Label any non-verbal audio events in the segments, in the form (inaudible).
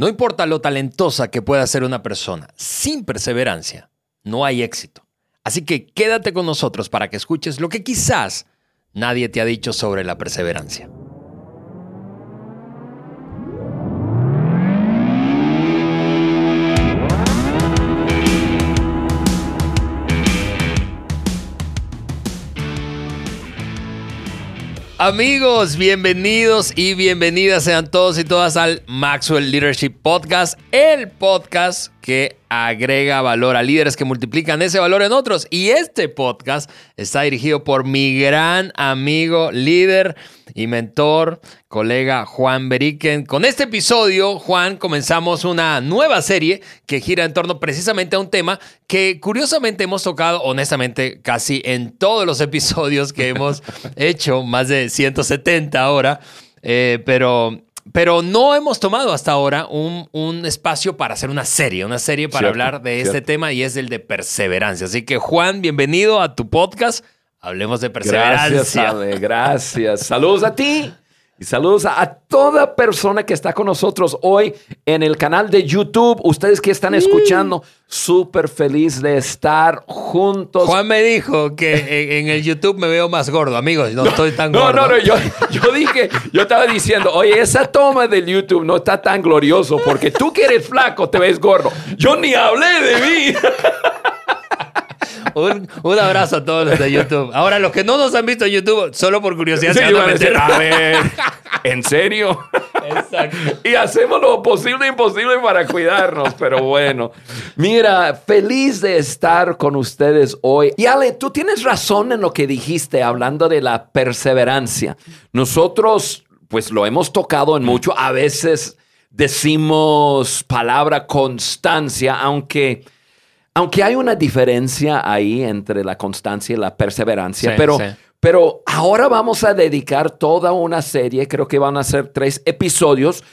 No importa lo talentosa que pueda ser una persona, sin perseverancia no hay éxito. Así que quédate con nosotros para que escuches lo que quizás nadie te ha dicho sobre la perseverancia. Amigos, bienvenidos y bienvenidas sean todos y todas al Maxwell Leadership Podcast, el podcast que agrega valor a líderes que multiplican ese valor en otros. Y este podcast está dirigido por mi gran amigo, líder y mentor, colega Juan Beriken. Con este episodio, Juan, comenzamos una nueva serie que gira en torno precisamente a un tema que curiosamente hemos tocado, honestamente, casi en todos los (laughs) episodios que hemos hecho, más de 170 ahora, eh, pero pero no hemos tomado hasta ahora un, espacio para hacer una serie, una serie para hablar de este tema y es el de perseverancia. Así que Juan, bienvenido a tu podcast. Hablemos de perseverancia. Gracias, gracias. Saludos a ti y saludos a, toda persona que está con nosotros hoy en el canal de YouTube. Ustedes que están escuchando, súper feliz de estar juntos. Juan me dijo que en, el YouTube me veo más gordo. Amigos, no, estoy tan gordo. No, no, no. Yo, (laughs) yo dije, yo estaba diciendo, oye, esa toma del YouTube no está tan glorioso porque tú que eres flaco te ves gordo. Yo ni hablé de mí. (laughs) un, abrazo a todos los de YouTube. Ahora, los que no nos han visto en YouTube, solo por curiosidad, se van a, decir, a ver, ¿en serio? Exacto. y hacemos lo posible e imposible para cuidarnos, pero bueno. Mira, feliz de estar con ustedes hoy. Y Ale, tú tienes razón en lo que dijiste hablando de la perseverancia. Nosotros, pues lo hemos tocado en mucho. A veces decimos palabra constancia, aunque aunque hay una diferencia ahí entre la constancia y la perseverancia, pero, pero ahora vamos a dedicar toda una serie, creo que van a ser tres episodios.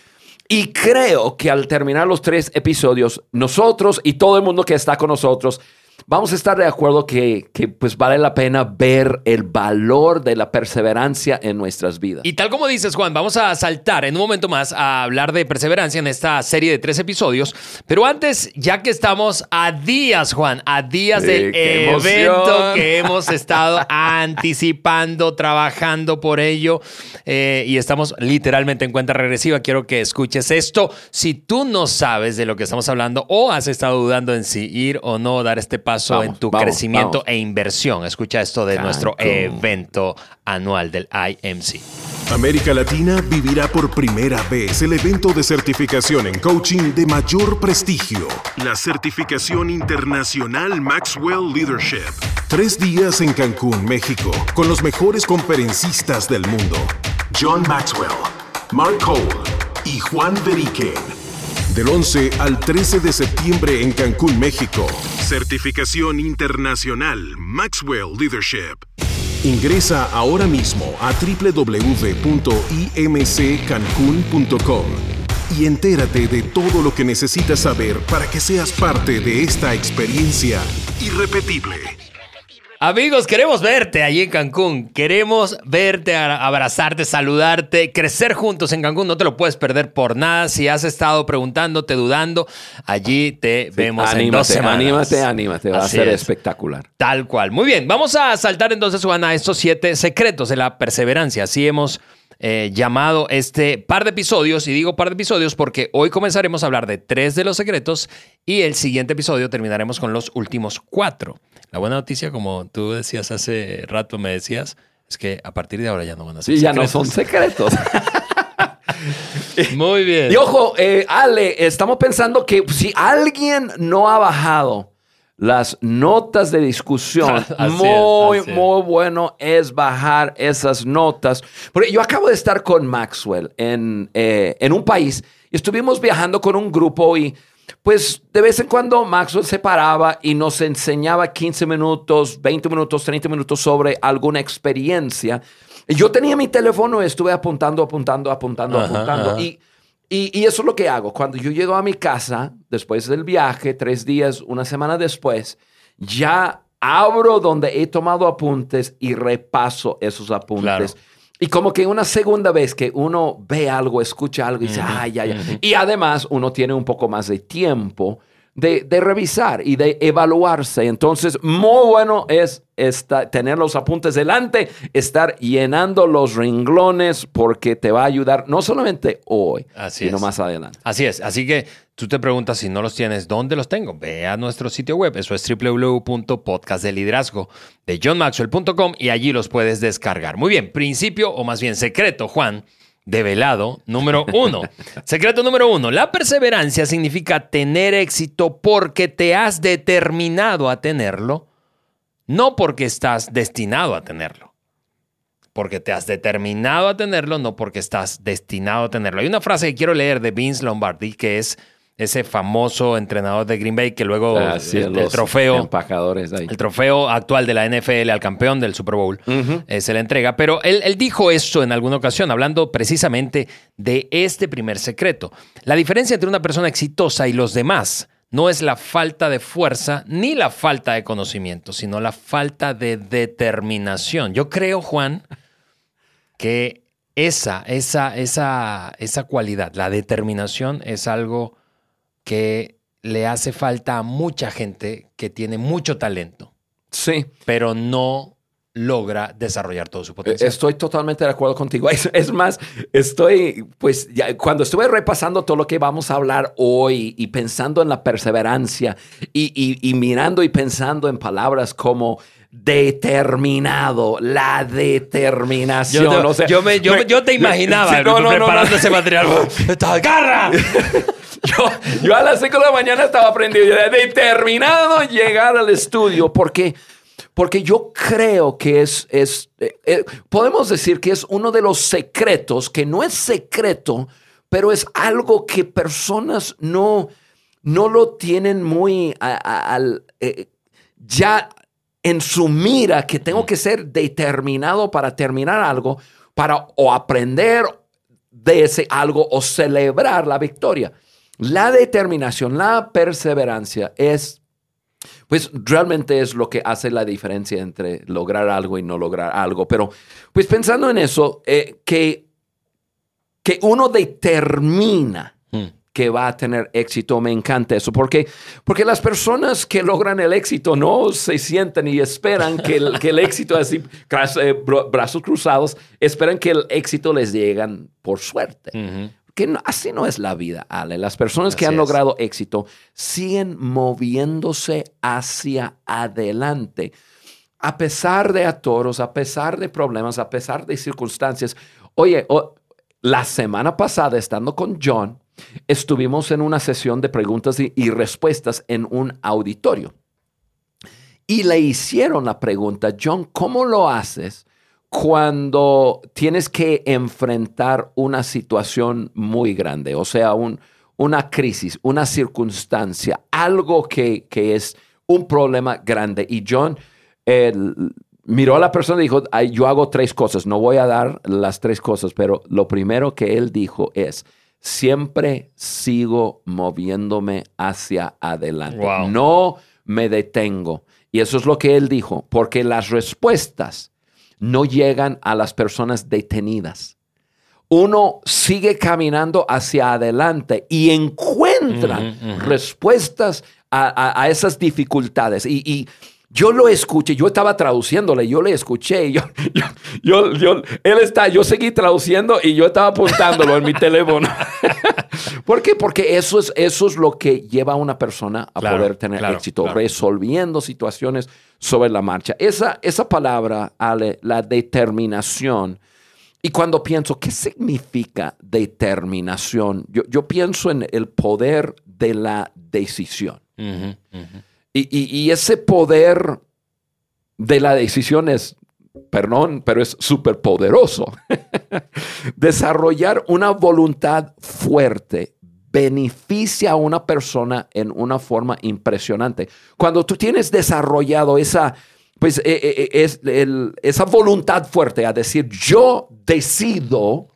Y creo que al terminar los tres episodios, nosotros y todo el mundo que está con nosotros vamos a estar de acuerdo que, pues vale la pena ver el valor de la perseverancia en nuestras vidas. Y tal como dices, Juan, vamos a saltar en un momento más a hablar de perseverancia en esta serie de tres episodios. Pero antes, ya que estamos a días, Juan, a días del evento que hemos estado (laughs) anticipando, trabajando por ello, eh, y estamos literalmente en cuenta regresiva, quiero que escuches esto. Si tú no sabes de lo que estamos hablando o has estado dudando en si ir o no dar este paso en tu crecimiento e inversión. Escucha esto de nuestro evento anual del IMC. América Latina vivirá por primera vez el evento de certificación en coaching de mayor prestigio, la certificación internacional Maxwell Leadership. Tres días en Cancún, México, con los mejores conferencistas del mundo. John Maxwell, Mark Cole y Juan Beriken del 11 al 13 de septiembre en Cancún, México. Certificación internacional Maxwell Leadership. Ingresa ahora mismo a www.imccancun.com y entérate de todo lo que necesitas saber para que seas parte de esta experiencia irrepetible. Amigos, queremos verte allí en Cancún. Queremos verte, abrazarte, saludarte, crecer juntos en Cancún. No te lo puedes perder por nada. Si has estado preguntándote, dudando, allí te vemos en dos semanas. Anímate, anímate. Va a ser espectacular. Tal cual. Muy bien. Vamos a saltar entonces, Juan, a estos siete secretos de la perseverancia. Así hemos eh, llamado este par de episodios. Y digo par de episodios porque hoy comenzaremos a hablar de tres de los secretos y el siguiente episodio terminaremos con los últimos cuatro. La buena noticia, como tú decías hace rato, me decías, es que a partir de ahora ya no van a ser sí, ya no son secretos. (laughs) Muy bien. Y ojo, eh, Ale, estamos pensando que si alguien no ha bajado las notas de discusión, (laughs) muy, muy bueno es bajar esas notas. Porque yo acabo de estar con Maxwell en, eh, en un país y estuvimos viajando con un grupo y pues de vez en cuando Maxwell se paraba y nos enseñaba 15 minutos, 20 minutos, 30 minutos sobre alguna experiencia. Y yo tenía mi teléfono y estuve apuntando, apuntando, apuntando, apuntando. Y, y, eso es lo que hago. Cuando yo llego a mi casa, después del viaje, tres días, una semana después, ya abro donde he tomado apuntes y repaso esos apuntes. Y como que una segunda vez que uno ve algo, escucha algo y dice, ay, ay, ay. Y además uno tiene un poco más de tiempo de, revisar y de evaluarse. Entonces, muy bueno es tener los apuntes delante, estar llenando los renglones porque te va a ayudar no solamente hoy, sino más adelante. Así es. Así que tú te preguntas si no los tienes, ¿dónde los tengo? Ve a nuestro sitio web. Eso es www.podcastdeliderazgo de johnmaxwell.com y allí los puedes descargar. Muy bien, principio o más bien secreto, Juan develado número uno. (laughs) Secreto número uno. La perseverancia significa tener éxito porque te has determinado a tenerlo, no porque estás destinado a tenerlo. Porque te has determinado a tenerlo, no porque estás destinado a tenerlo. Hay una frase que quiero leer de Vince Lombardi que es ese famoso entrenador de Green Bay que luego ah, el, trofeo el trofeo actual de la NFL al campeón del Super Bowl eh, se le entrega. Pero él, él, dijo esto en alguna ocasión hablando precisamente de este primer secreto. La diferencia entre una persona exitosa y los demás no es la falta de fuerza ni la falta de conocimiento sino la falta de determinación. Yo creo Juan que esa esa esa esa cualidad la determinación es algo que le hace falta a mucha gente que tiene mucho talento. Sí. Pero no logra desarrollar todo su potencial. Estoy totalmente de acuerdo contigo. (laughs) Es, más, estoy, pues, ya, cuando estuve repasando todo lo que vamos a hablar hoy y pensando en la perseverancia y, mirando y pensando en palabras como determinado, la determinación. Yo, yo, te imaginaba preparando ese material. (laughs) ¡Garra! (laughs) yo, a las 5 de la mañana estaba aprendiendo, determinado llegar al estudio, porque, porque yo creo que es, es eh, eh, podemos decir que es uno de los secretos, que no es secreto, pero es algo que personas no, no lo tienen muy al, eh, ya en su mira, que tengo que ser determinado para terminar algo, para o aprender de ese algo o celebrar la victoria. La determinación, la perseverancia es, pues realmente es lo que hace la diferencia entre lograr algo y no lograr algo. Pero pues pensando en eso, eh, que, que uno determina. Que va a tener éxito, me encanta eso, porque, porque las personas que logran el éxito no se sienten y esperan que el, que el éxito, así, (laughs) eh, brazos cruzados, esperan que el éxito les llegan por suerte que así no es la vida, Ale. Las personas que han logrado éxito siguen moviéndose hacia adelante. A pesar de atoros, a pesar de problemas, a pesar de circunstancias. Oye, la semana pasada, estando con John, estuvimos en una sesión de preguntas y respuestas en un auditorio. Y le hicieron la pregunta, John, ¿cómo lo haces cuando tienes que enfrentar una situación muy grande, o sea, una crisis, una circunstancia, algo que, es un problema grande. Y John miró a la persona y dijo, yo hago tres cosas, no voy a dar las tres cosas, pero lo primero que él dijo es, siempre sigo moviéndome hacia adelante. No me detengo. Y eso es lo que él dijo, porque las respuestas no llegan a las personas detenidas. Uno sigue caminando hacia adelante y encuentra respuestas a, esas dificultades. Y, yo lo escuché, yo estaba traduciéndole, yo le escuché, (laughs) yo, yo, yo, él está, yo seguí traduciendo y yo estaba apuntándolo en mi teléfono. (laughs) ¿Por qué? Porque eso es, eso es lo que lleva a una persona a poder tener éxito, resolviendo situaciones sobre la marcha. Esa, esa palabra, Ale, la determinación. Y cuando pienso, ¿qué significa determinación? Yo, pienso en el poder de la decisión. Y, ese poder de la decisión es, perdón, pero es súper poderoso. (laughs) Desarrollar una voluntad fuerte beneficia a una persona en una forma impresionante. Cuando tú tienes desarrollado esa, pues, eh, eh, eh, es, esa voluntad fuerte a decir, yo decido,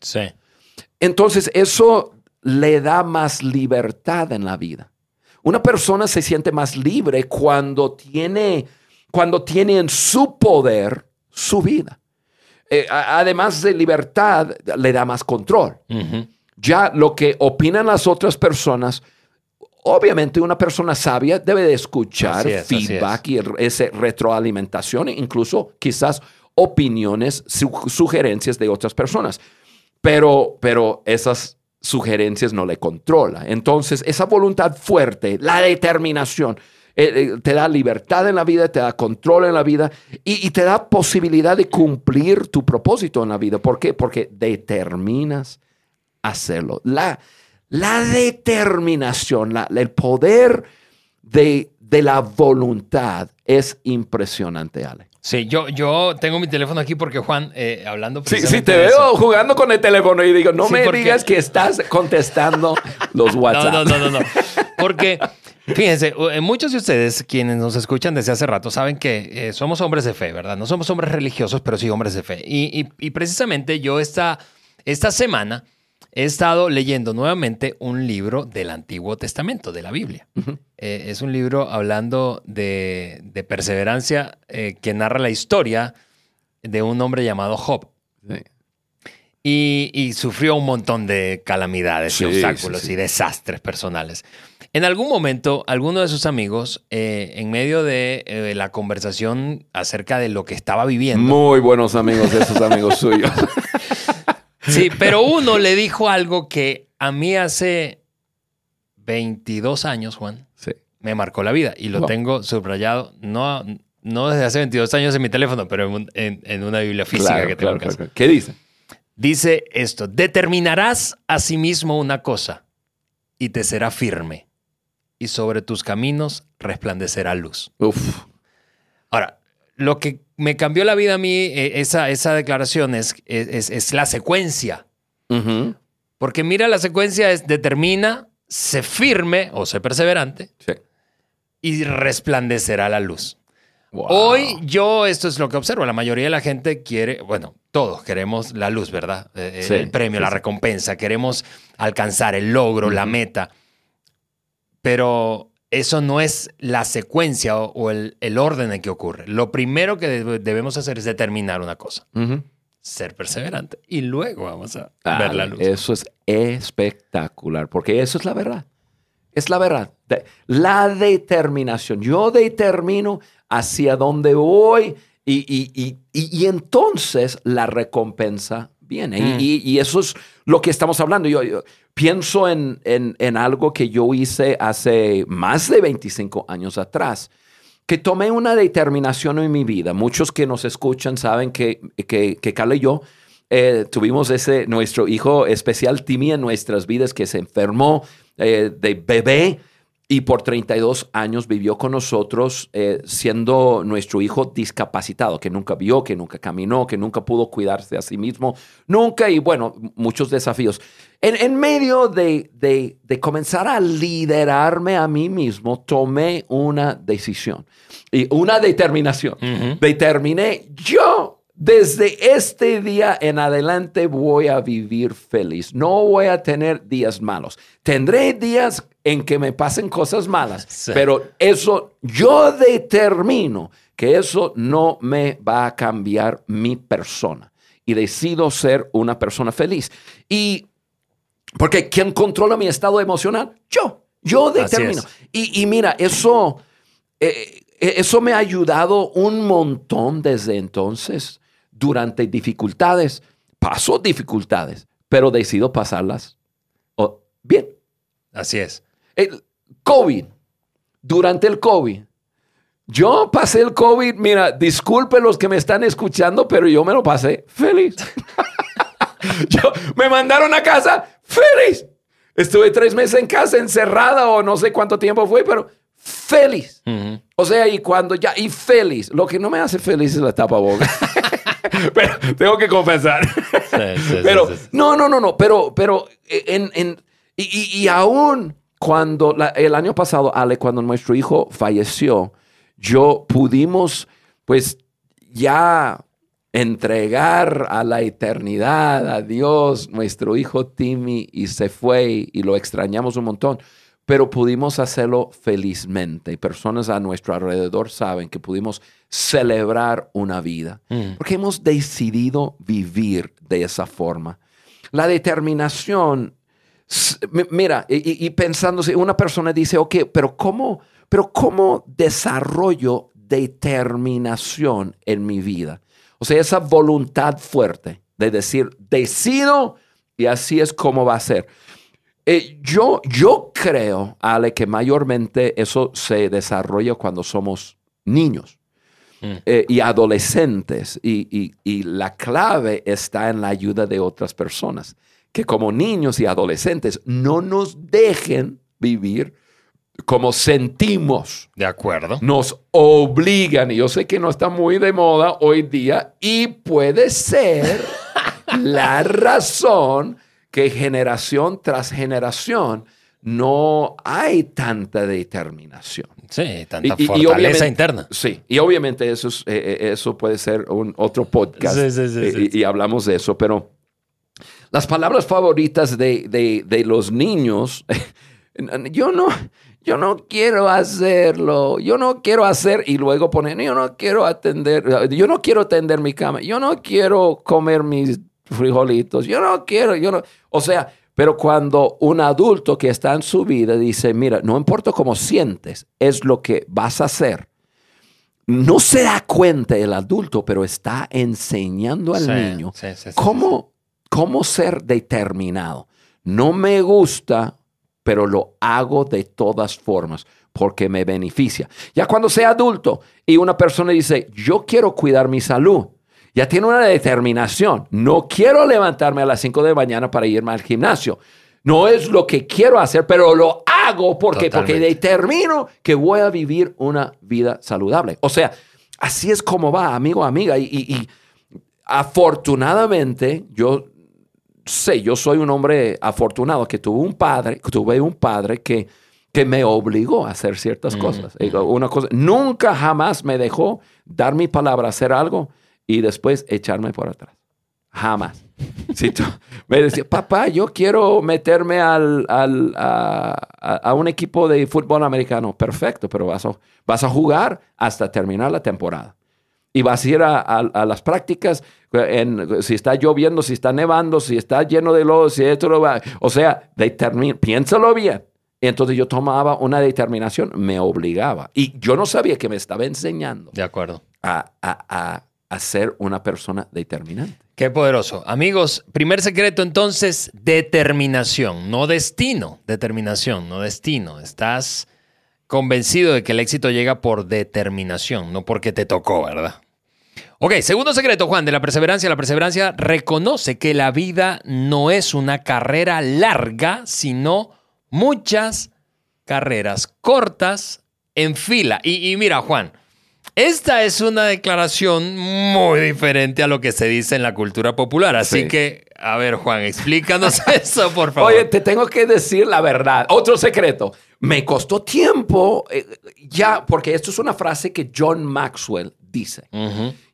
entonces eso le da más libertad en la vida. Una persona se siente más libre cuando tiene, cuando tiene en su poder su vida. eh, además de libertad, le da más control. Ya lo que opinan las otras personas, obviamente una persona sabia debe de escuchar feedback y esa retroalimentación, incluso quizás opiniones, sugerencias de otras personas. Pero, pero esas sugerencias no le controla. Entonces, esa voluntad fuerte, la determinación, eh, eh, te da libertad en la vida, te da control en la vida y, te da posibilidad de cumplir tu propósito en la vida. ¿Por qué? Porque determinas hacerlo. La, la determinación, el poder de, de la voluntad es impresionante, Ale. Sí, yo, yo tengo mi teléfono aquí porque Juan, eh, hablando. Sí, sí, te veo jugando con el teléfono y digo, no me digas que estás contestando los (laughs) WhatsApp. No, no, no, no, no. Porque, fíjense, eh, muchos de ustedes, quienes nos escuchan desde hace rato, saben que eh, somos hombres de fe, ¿verdad? No somos hombres religiosos, pero sí hombres de fe. Y, y, precisamente yo esta, esta semana he estado leyendo nuevamente un libro del Antiguo Testamento, de la Biblia. Eh, es un libro hablando de, perseverancia eh, que narra la historia de un hombre llamado Job. Y, sufrió un montón de calamidades y obstáculos y desastres personales. En algún momento, alguno de sus amigos, eh, en medio de la conversación acerca de lo que estaba viviendo. Muy buenos amigos, esos amigos suyos. (laughs) Sí, pero uno le dijo algo que a mí hace 22 años, Juan, me marcó la vida y lo tengo subrayado, no, no desde hace 22 años en mi teléfono, pero en, una biblia física que tengo ¿Qué dice? Dice esto, determinarás a sí mismo una cosa y te será firme y sobre tus caminos resplandecerá luz. Uf. Ahora, lo que me cambió la vida a mí, eh, esa, esa declaración, es, es, la secuencia. Porque mira, la secuencia es determina, se firme o se perseverante y resplandecerá la luz. Hoy yo, esto es lo que observo, la mayoría de la gente quiere, bueno, todos queremos la luz, ¿verdad? Eh, el premio, la recompensa, queremos alcanzar el logro, la meta. Pero eso no es la secuencia o, el, orden en que ocurre. Lo primero que debemos hacer es determinar una cosa. Ser perseverante. Y luego vamos a ver la luz. Eso es espectacular, porque eso es la verdad. Es la verdad. La determinación. Yo determino hacia dónde voy y, y entonces la recompensa viene. Mm. Y, eso es lo que estamos hablando. Yo, pienso en, en, algo que yo hice hace más de 25 años atrás, que tomé una determinación en mi vida. Muchos que nos escuchan saben que, que, que Carla y yo eh, tuvimos ese, nuestro hijo especial, Timmy, en nuestras vidas, que se enfermó eh, de bebé y por 32 años vivió con nosotros eh, siendo nuestro hijo discapacitado, que nunca vio, que nunca caminó, que nunca pudo cuidarse a sí mismo, nunca y bueno, muchos desafíos. En, medio de, de, comenzar a liderarme a mí mismo, tomé una decisión y una determinación. Determiné yo desde este día en adelante voy a vivir feliz. No voy a tener días malos. Tendré días en que me pasen cosas malas, pero eso yo determino que eso no me va a cambiar mi persona y decido ser una persona feliz. Y porque ¿quién controla mi estado emocional? Yo. Yo determino. Y, mira, eso, eh, eh, eso me ha ayudado un montón desde entonces durante dificultades. Paso dificultades, pero decido pasarlas bien. Así es. El COVID, durante el COVID, yo pasé el COVID, mira, disculpen los que me están escuchando, pero yo me lo pasé feliz. (laughs) yo, me mandaron a casa feliz. Estuve tres meses en casa encerrada o no sé cuánto tiempo fue, pero feliz. O sea, y cuando ya, y feliz. Lo que no me hace feliz es la boca. (laughs) (laughs) pero tengo que confesar. (laughs) pero, no, no, no, no, pero, pero eh, en, en y, y, aún cuando el año pasado, Ale, cuando nuestro hijo falleció, yo pudimos, pues, ya entregar a la eternidad, a Dios, nuestro hijo Timmy, y se fue y lo extrañamos un montón. Pero pudimos hacerlo felizmente. Personas a nuestro alrededor saben que pudimos celebrar una vida, Mm. porque hemos decidido vivir de esa forma. La determinación, mira, y, y- y pensando, si una persona dice, ok, pero ¿cómo, pero ¿cómo desarrollo determinación en mi vida? O sea, esa voluntad fuerte de decir, decido y así es como va a ser. Eh, yo, yo creo, Ale, que mayormente eso se desarrolla cuando somos niños Mm. eh, y adolescentes y, y- y la clave está en la ayuda de otras personas, que como niños y adolescentes no nos dejen vivir como sentimos De acuerdo. nos obligan, y yo sé que no está muy de moda hoy día, y puede ser (laughs) la razón que generación tras generación no hay tanta determinación. Sí, tanta Y- fortaleza interna. Sí, y obviamente eso, es, eh, eh, eso puede ser un otro podcast Sí, sí, sí, eh, sí, y, y hablamos de eso, pero las palabras favoritas de, de- de los niños, (laughs) yo no, yo no quiero hacerlo, yo no quiero hacer y luego ponen, yo no quiero atender, yo no quiero tender mi cama, yo no quiero comer mis frijolitos, yo no quiero, yo no, o sea, pero cuando un adulto que está en su vida dice, mira, no importa cómo sientes, es lo que vas a hacer. No se da cuenta el adulto, pero está enseñando al Sí, niño sí, sí, sí, cómo, cómo ser determinado. No me gusta, pero lo hago de todas formas porque me beneficia. Ya cuando sea adulto y una persona dice, yo quiero cuidar mi salud, ya tiene una determinación. No quiero levantarme a las 5 de la mañana para irme al gimnasio. No es lo que quiero hacer, pero lo hago porque, porque determino que voy a vivir una vida saludable. O sea, así es como va, amigo, amiga. Y, y- y afortunadamente, yo sé, yo soy un hombre afortunado que tuve un padre, tuve un padre que, que me obligó a hacer ciertas cosas. Y Una cosa, nunca jamás me dejó dar mi palabra, hacer algo y después echarme por atrás. Jamás. Si tú me decía, papá, yo quiero meterme al, al- a, a- un equipo de fútbol americano. Perfecto, pero vas a, vas a jugar hasta terminar la temporada. Y vas a ir a, a- las prácticas, en- si está lloviendo, si está nevando, si está lleno de lodo, si esto lo va. O sea, determin- piénsalo bien. Entonces yo tomaba una determinación, me obligaba. Y yo no sabía que me estaba enseñando De acuerdo. a, a- a- ser una persona determinante. Qué poderoso. Amigos, primer secreto entonces, determinación, no destino. Determinación, no destino. Estás convencido de que el éxito llega por determinación, no porque te tocó, ¿verdad? Ok, segundo secreto, Juan, de la perseverancia. La perseverancia reconoce que la vida no es una carrera larga, sino muchas carreras cortas en fila. Y, y mira, Juan, esta es una declaración muy diferente a lo que se dice en la cultura popular. Así Sí. que, a ver, Juan, explícanos (laughs) eso, por favor. Oye, te tengo que decir la verdad. Otro secreto. Me costó tiempo eh, ya, porque esto es una frase que John Maxwell dice.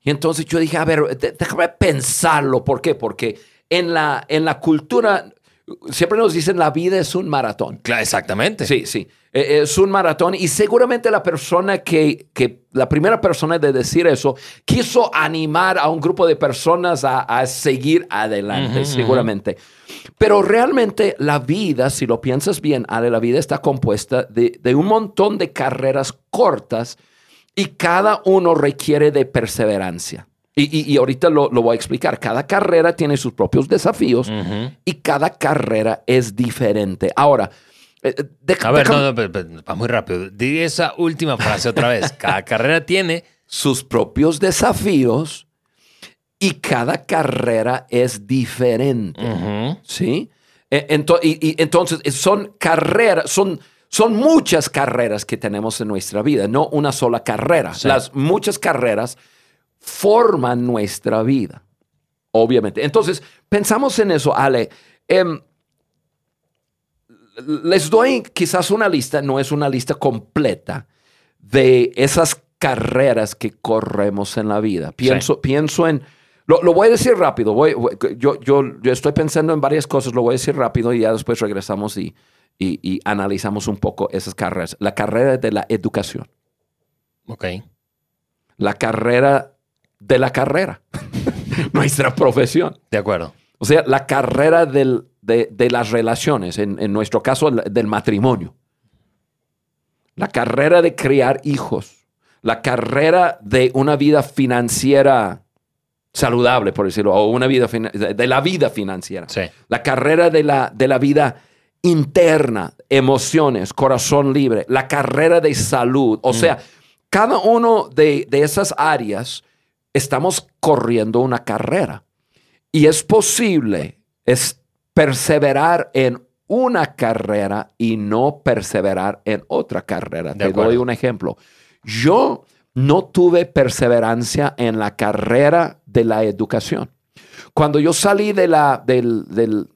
Y entonces yo dije, a ver, déjame pensarlo. ¿Por qué? Porque en la, en la cultura siempre nos dicen la vida es un maratón. Claro, exactamente. Sí, sí. Eh, Es un maratón y seguramente la persona que, que, la primera persona de decir eso, quiso animar a un grupo de personas a, a seguir adelante, seguramente. Pero realmente la vida, si lo piensas bien, Ale, la vida está compuesta de, de un montón de carreras cortas y cada uno requiere de perseverancia. Y, y- y ahorita lo, lo voy a explicar. Cada carrera tiene sus propios desafíos y cada carrera es diferente. Ahora, eh, eh, deja- A ver, no, no, pero- pero, va muy rápido. Di esa última frase otra vez. (laughs) Cada carrera tiene. sus propios desafíos y cada carrera es diferente. ¿Sí? E- ento- y, y entonces eh, son carreras, son, son muchas carreras que tenemos en nuestra vida, no una sola carrera. Sí. Las muchas carreras forman nuestra vida, obviamente. Entonces, pensamos en eso, Ale. Em, les doy quizás una lista, no es una lista completa, de esas carreras que corremos en la vida. Pienso, pienso en... Lo, lo voy a decir rápido. voy- voy- yo, yo, yo estoy pensando en varias cosas, lo voy a decir rápido y ya después regresamos y, y, y analizamos un poco esas carreras. La carrera de la educación, Ok. la carrera de la carrera, (laughs) nuestra profesión. De acuerdo. O sea, la carrera del- de, de las relaciones, en, en nuestro caso el- del matrimonio. La carrera de criar hijos. La carrera de una vida financiera saludable, por decirlo, o una vida de la vida financiera. Sí. La carrera de la, de la vida interna, emociones, corazón libre, la carrera de salud. O sea, cada uno de, de esas áreas estamos corriendo una carrera. Y es posible es perseverar en una carrera y no perseverar en otra carrera. De Te doy un ejemplo. Yo no tuve perseverancia en la carrera de la educación. Cuando yo salí de la, del, del-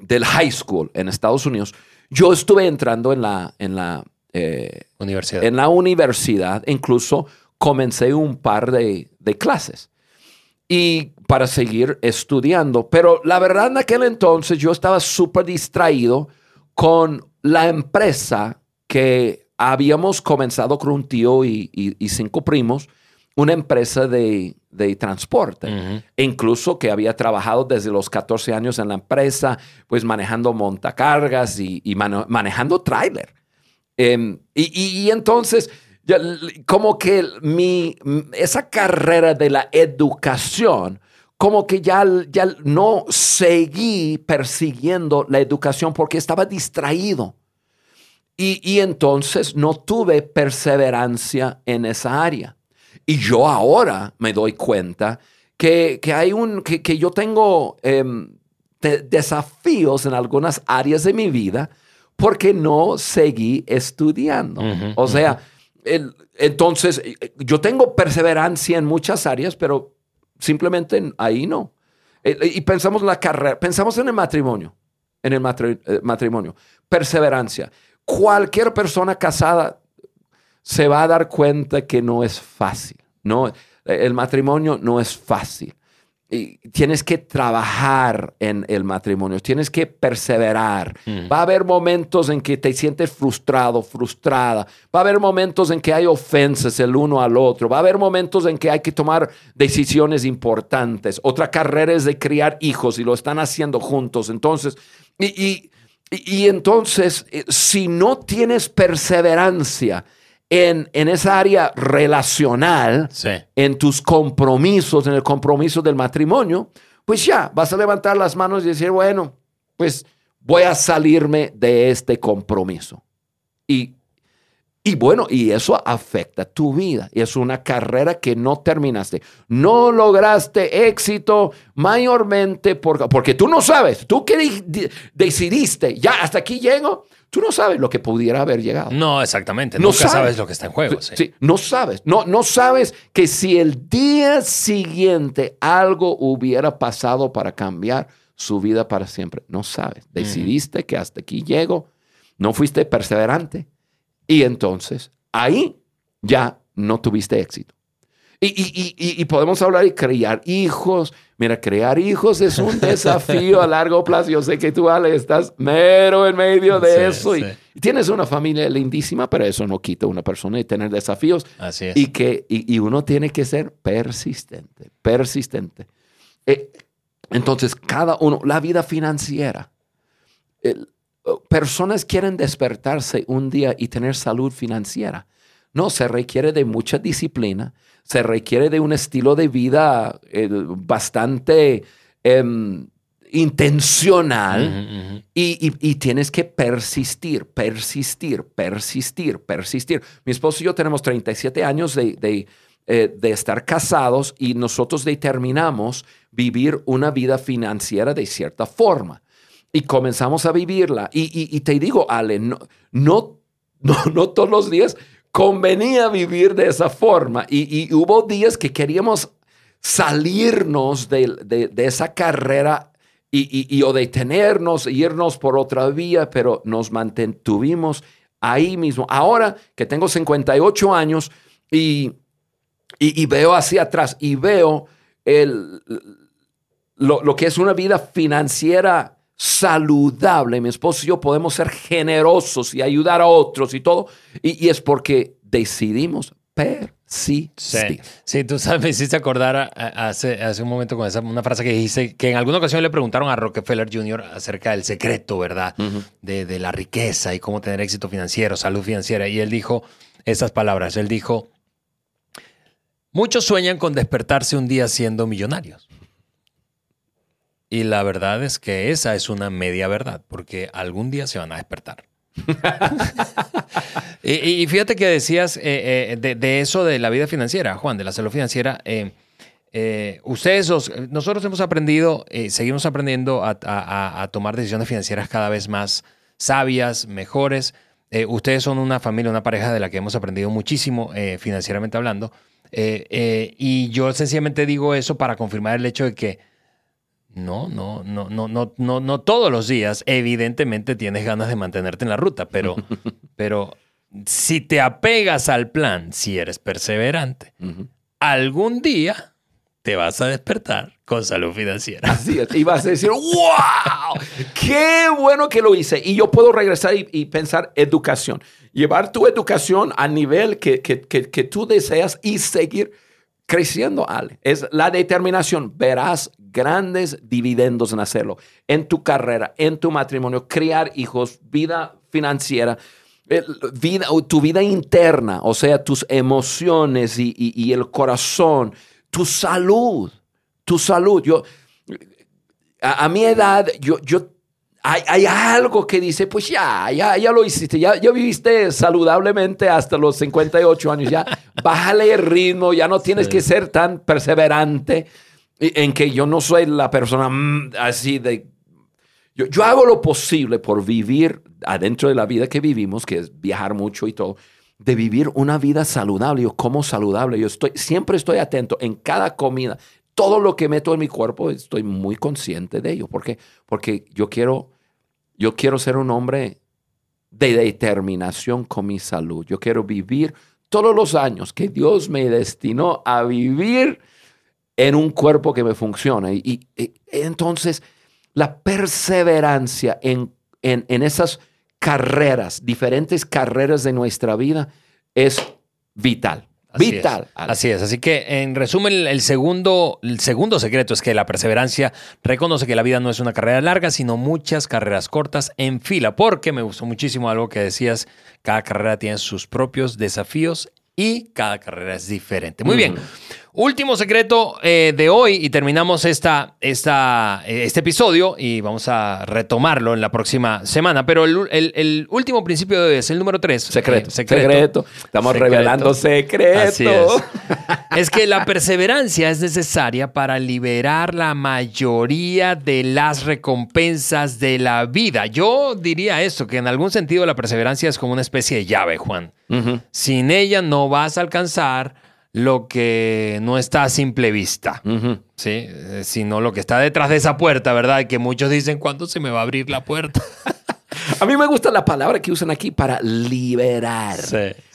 del high school en Estados Unidos, yo estuve entrando en la, en la, eh, Universidad. en la universidad, incluso comencé un par de, de clases y para seguir estudiando. Pero la verdad en aquel entonces yo estaba súper distraído con la empresa que habíamos comenzado con un tío y, y- y cinco primos, una empresa de, de transporte. E incluso que había trabajado desde los 14 años en la empresa, pues manejando montacargas y, y mane- manejando tráiler. Em, y, entonces, como que mi, esa carrera de la educación, como que ya, ya no seguí persiguiendo la educación porque estaba distraído. Y, y entonces no tuve perseverancia en esa área. Y yo ahora me doy cuenta que, que hay un, que, que yo tengo em, de- desafíos en algunas áreas de mi vida porque no seguí estudiando. O sea, el- entonces yo tengo perseverancia en muchas áreas, pero simplemente en- ahí no. Eh, Y pensamos en la carrera, pensamos en el matrimonio, en el eh, matrimonio. Perseverancia. Cualquier persona casada se va a dar cuenta que no es fácil. No, el matrimonio no es fácil. Y tienes que trabajar en el matrimonio, tienes que perseverar. Va a haber momentos en que te sientes frustrado, frustrada. Va a haber momentos en que hay ofensas el uno al otro. Va a haber momentos en que hay que tomar decisiones importantes. Otra carrera es de criar hijos y lo están haciendo juntos. Entonces, y, y- y- y entonces, eh, si no tienes perseverancia en, en esa área relacional, Sí. en tus compromisos, en el compromiso del matrimonio, pues ya vas a levantar las manos y decir, bueno, pues voy a salirme de este compromiso. Y, y bueno, y eso afecta tu vida. Y es una carrera que no terminaste. No lograste éxito mayormente por- porque tú no sabes, tú que di- di- decidiste, ya hasta aquí llego, tú no sabes lo que pudiera haber llegado. No, exactamente. No Nunca sabes. sabes. lo que está en juego. Sí. Sí, no sabes. No, no sabes que si el día siguiente algo hubiera pasado para cambiar su vida para siempre. No sabes. Decidiste que hasta aquí llego. No fuiste perseverante. Y entonces ahí ya no tuviste éxito. Y, y- y- y- y podemos hablar de criar hijos. Mira, criar hijos es un (laughs) desafío a largo plazo. Yo sé que tú, Ale, estás mero en medio de Sí, eso. Y, sí. y tienes una familia lindísima, pero eso no quita a una persona de tener desafíos. Así es. Y que y, y uno tiene que ser persistente, persistente. Eh, entonces, cada uno, la vida financiera. el- personas quieren despertarse un día y tener salud financiera. No, se requiere de mucha disciplina, se requiere de un estilo de vida eh, bastante em, intencional. Y tienes que persistir, persistir, persistir, persistir. Mi esposo y yo tenemos 37 años de, de, eh, de estar casados y nosotros determinamos vivir una vida financiera de cierta forma. Y comenzamos a vivirla. Y, y- te digo, Ale, no, no, no, (laughs) no todos los días convenía vivir de esa forma. Y, hubo días que queríamos salirnos de, de- esa carrera y, o detenernos, irnos por otra vía, pero nos mantuvimos ahí mismo. Ahora que tengo 58 años y- y veo hacia atrás y veo el, lo, lo que es una vida financiera saludable, mi esposo y yo podemos ser generosos y ayudar a otros y todo. Y, es porque decidimos persistir. Sí, sí, tú sabes, me hiciste acordar hace, hace un momento con esa una frase que dijiste, que en alguna ocasión le preguntaron a Rockefeller Jr. acerca del secreto, ¿verdad? de, de la riqueza y cómo tener éxito financiero, salud financiera. Y él dijo esas palabras, él dijo, muchos sueñan con despertarse un día siendo millonarios. Y la verdad es que esa es una media verdad, porque algún día se van a despertar. (laughs) y, fíjate que decías eh, eh, de, eso de la vida financiera, Juan, de la salud financiera. Eh, ustedes, nosotros hemos aprendido, seguimos aprendiendo a, tomar decisiones financieras cada vez más sabias, mejores. ustedes son una familia, una pareja de la que hemos aprendido muchísimo financieramente hablando. y yo sencillamente digo eso para confirmar el hecho de que no, no, no, no, no, no, no todos los días, evidentemente tienes ganas de mantenerte en la ruta, pero, (laughs) pero si te apegas al plan, si eres perseverante, algún día te vas a despertar con salud financiera. Así es, y vas a decir, (laughs) wow, qué bueno que lo hice. Y yo puedo regresar y, pensar educación, llevar tu educación al nivel que, que, que tú deseas y seguir creciendo, Ale. Es la determinación. Verás grandes dividendos en hacerlo. En tu carrera, en tu matrimonio, criar hijos, vida financiera. Eh, vida, tu vida interna, o sea, tus emociones y, el corazón, tu salud, tu salud. Yo, a, mi edad, yo, yo hay, algo que dice, pues ya, ya, ya lo hiciste, ya, ya viviste saludablemente hasta los 58 años, ya bájale el ritmo, ya no tienes que ser tan perseverante en que yo no soy la persona mm, así de... Yo, yo hago lo posible por vivir adentro de la vida que vivimos, que es viajar mucho y todo, de vivir una vida saludable. Yo como saludable, yo estoy, siempre estoy atento en cada comida. Todo lo que meto en mi cuerpo, estoy muy consciente de ello. ¿Por qué? Porque yo quiero yo quiero ser un hombre de determinación con mi salud. Yo quiero vivir todos los años que Dios me destinó a vivir en un cuerpo que me funciona. Y, entonces, la perseverancia en, en esas carreras, diferentes carreras de nuestra vida, es vital. Vital. Así es. Así que, en resumen, el segundo, el segundo secreto es que la perseverancia reconoce que la vida no es una carrera larga, sino muchas carreras cortas en fila. Porque me gustó muchísimo algo que decías, cada carrera tiene sus propios desafíos y cada carrera es diferente. Muy bien. Último secreto eh, de hoy y terminamos esta, esta, eh, este episodio y vamos a retomarlo en la próxima semana. Pero el, último principio de hoy es el número tres. Secreto. Eh, secreto. Estamos revelando secretos. Es. (laughs) es que la perseverancia es necesaria para liberar la mayoría de las recompensas de la vida. Yo diría esto, que en algún sentido la perseverancia es como una especie de llave, Juan. Sin ella no vas a alcanzar lo que no está a simple vista, ¿sí? Eh, sino lo que está detrás de esa puerta, ¿verdad? Que muchos dicen, ¿cuándo se me va a abrir la puerta? (laughs) a mí me gusta la palabra que usan aquí para liberar.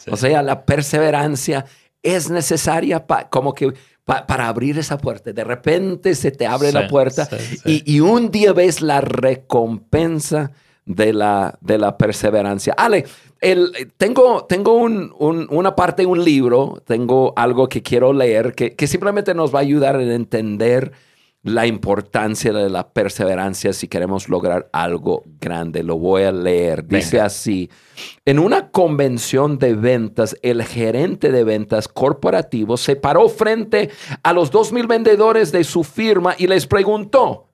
O sea, la perseverancia es necesaria como que para abrir esa puerta. De repente se te abre la puerta y, y, un día ves la recompensa de la, de la perseverancia. Ale, el, tengo, tengo una parte de un libro, tengo algo que quiero leer que, simplemente nos va a ayudar a entender la importancia de la perseverancia si queremos lograr algo grande. Lo voy a leer. Dice así, en una convención de ventas, el gerente de ventas corporativo se paró frente a los dos mil vendedores de su firma y les preguntó,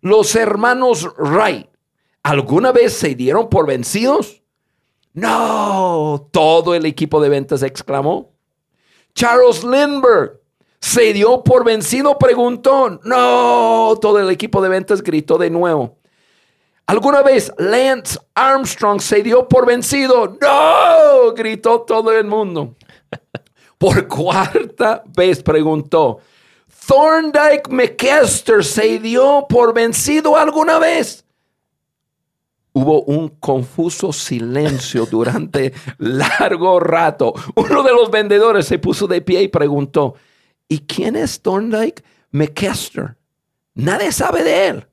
los hermanos Wright, ¿alguna vez se dieron por vencidos? No, todo el equipo de ventas exclamó. Charles Lindbergh se dio por vencido, preguntó. No, todo el equipo de ventas gritó de nuevo. ¿Alguna vez Lance Armstrong se dio por vencido? No, gritó todo el mundo. (laughs) Por cuarta vez preguntó. Thorndike McKester se dio por vencido alguna vez. Hubo un confuso silencio durante (laughs) largo rato. Uno de los vendedores se puso de pie y preguntó, ¿y quién es Thorndike McKester? Nadie sabe de él.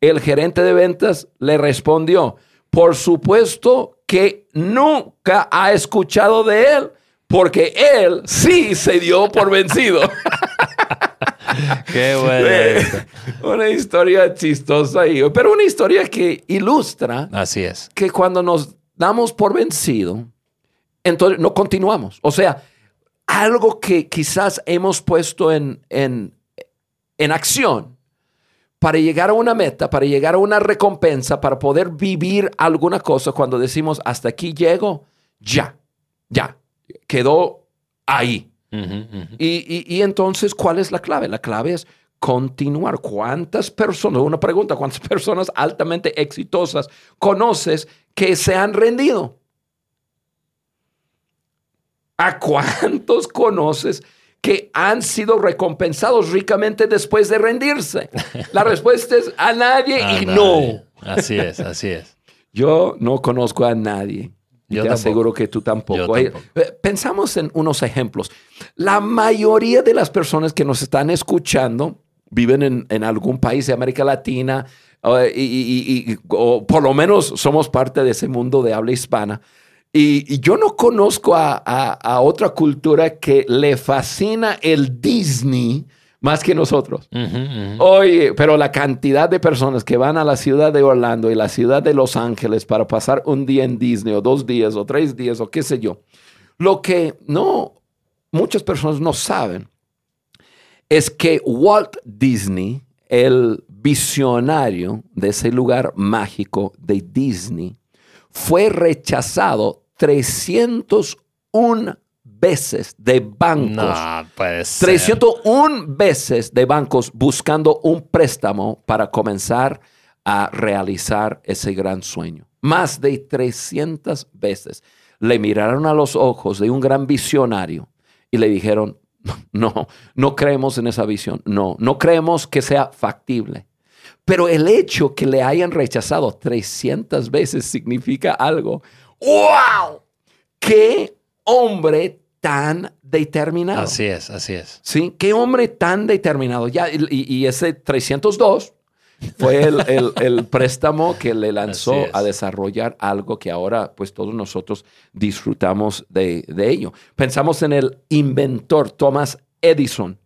El gerente de ventas le respondió, por supuesto que nunca ha escuchado de él, porque él sí se dio por vencido. (laughs) (laughs) Qué bueno. una historia chistosa, pero una historia que ilustra Así es. que cuando nos damos por vencido, entonces no continuamos. O sea, algo que quizás hemos puesto en, en, en acción para llegar a una meta, para llegar a una recompensa, para poder vivir alguna cosa, cuando decimos hasta aquí llego, ya, ya, quedó ahí. Y, y- y entonces, ¿cuál es la clave? La clave es continuar. ¿Cuántas personas, una pregunta, cuántas (laughs) personas altamente exitosas conoces que se han rendido? ¿A cuántos (laughs) conoces que han sido recompensados ricamente después de rendirse? La (laughs) respuesta es a nadie A y nadie. no. Así es, así es. Yo no conozco a nadie. Yo te tampoco. aseguro que tú tampoco. Tampoco. eh, Pensamos en unos ejemplos. La mayoría de las personas que nos están escuchando viven en, en algún país de América Latina eh, y, y- y- o por lo menos somos parte de ese mundo de habla hispana. Y, y yo no conozco a, a- a otra cultura que le fascina el Disney más que nosotros. Oye, pero la cantidad de personas que van a la ciudad de Orlando y la ciudad de Los Ángeles para pasar un día en Disney o dos días o tres días o qué sé yo. Lo que no, muchas personas no saben es que Walt Disney, el visionario de ese lugar mágico de Disney, fue rechazado 301 veces de bancos. No, puede ser. 301 veces de bancos buscando un préstamo para comenzar a realizar ese gran sueño. Más de 300 veces le miraron a los ojos de un gran visionario y le dijeron, (laughs) no, no creemos en esa visión, no, no creemos que sea factible. Pero el hecho que le hayan rechazado 300 veces significa algo. ¡Wow! ¡Qué hombre tan determinado! Así es, así es. ¿Sí? Qué hombre tan determinado. Ya, y, ese 302 fue el, el- el préstamo que le lanzó a desarrollar algo que ahora pues todos nosotros disfrutamos de, de ello. Pensamos en el inventor Thomas Edison,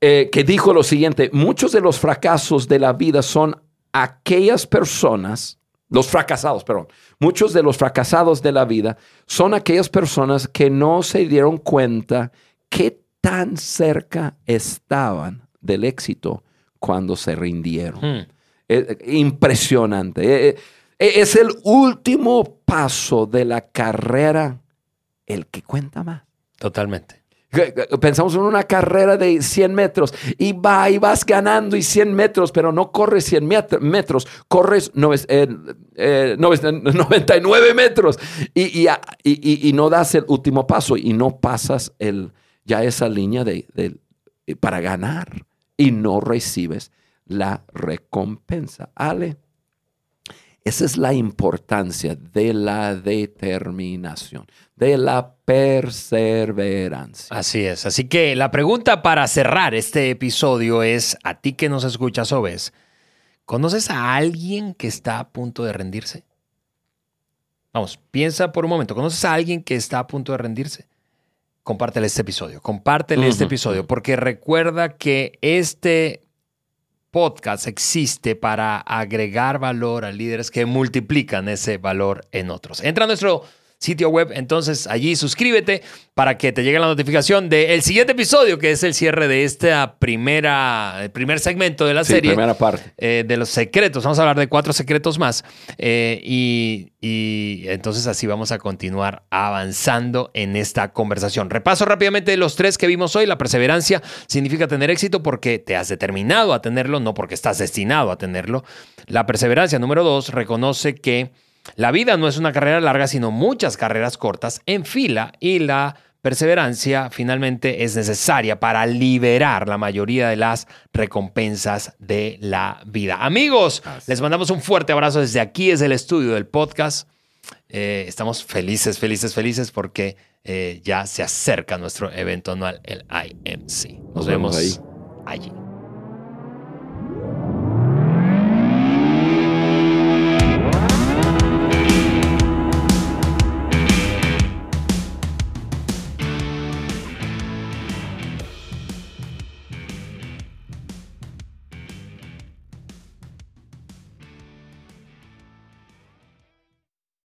eh, que dijo lo siguiente, muchos de los fracasos de la vida son aquellas personas, los fracasados, perdón, muchos de los fracasados de la vida son aquellas personas que no se dieron cuenta qué tan cerca estaban del éxito cuando se rindieron. Hmm. Eh, impresionante. Eh, eh, es el último paso de la carrera el que cuenta más. Totalmente. Pensamos en una carrera de 100 metros y va y vas ganando y 100 metros, pero no corres 100 met- metros, corres nove- eh, eh, nove- 99 (laughs) metros y, y, y- y- no das el último paso y no pasas el, ya esa línea de, de- para ganar y no recibes la recompensa. Ale, esa es la importancia de la determinación, de la perseverancia. Así es. Así que la pregunta para cerrar este episodio es, a ti que nos escuchas o ves, ¿conoces a alguien que está a punto de rendirse? Vamos, piensa por un momento, ¿conoces a alguien que está a punto de rendirse? Compártele este episodio, compártele este episodio, porque recuerda que este podcast existe para agregar valor a líderes que multiplican ese valor en otros. Entra nuestro sitio web, entonces allí suscríbete para que te llegue la notificación del siguiente episodio, que es el cierre de esta primera, el primer segmento de la Sí, serie primera parte. eh, de los secretos. Vamos a hablar de cuatro secretos más. Eh, y, y entonces así vamos a continuar avanzando en esta conversación. Repaso rápidamente los tres que vimos hoy. La perseverancia significa tener éxito porque te has determinado a tenerlo, no porque estás destinado a tenerlo. La perseverancia, número dos, reconoce que la vida no es una carrera larga, sino muchas carreras cortas en fila y la perseverancia finalmente es necesaria para liberar la mayoría de las recompensas de la vida. Amigos, les mandamos un fuerte abrazo desde aquí, desde el estudio del podcast. Eh, estamos felices, felices, felices porque eh, ya se acerca nuestro evento anual, el IMC. Nos, Nos vemos vemos allí.